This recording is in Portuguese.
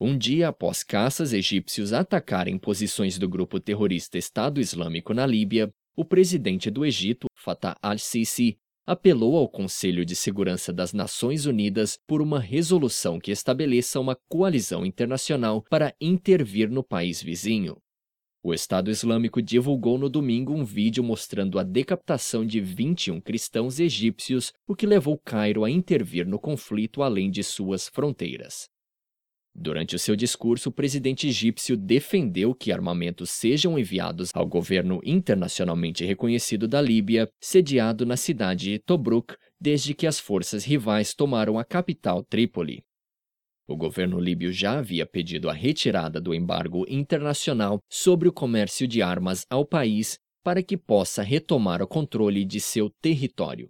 Um dia após caças egípcios atacarem posições do grupo terrorista Estado Islâmico na Líbia, o presidente do Egito, Fattah al-Sisi, apelou ao Conselho de Segurança das Nações Unidas por uma resolução que estabeleça uma coalizão internacional para intervir no país vizinho. O Estado Islâmico divulgou no domingo um vídeo mostrando a decapitação de 21 cristãos egípcios, o que levou Cairo a intervir no conflito além de suas fronteiras. Durante o seu discurso, o presidente egípcio defendeu que armamentos sejam enviados ao governo internacionalmente reconhecido da Líbia, sediado na cidade de Tobruk, desde que as forças rivais tomaram a capital Trípoli. O governo líbio já havia pedido a retirada do embargo internacional sobre o comércio de armas ao país para que possa retomar o controle de seu território.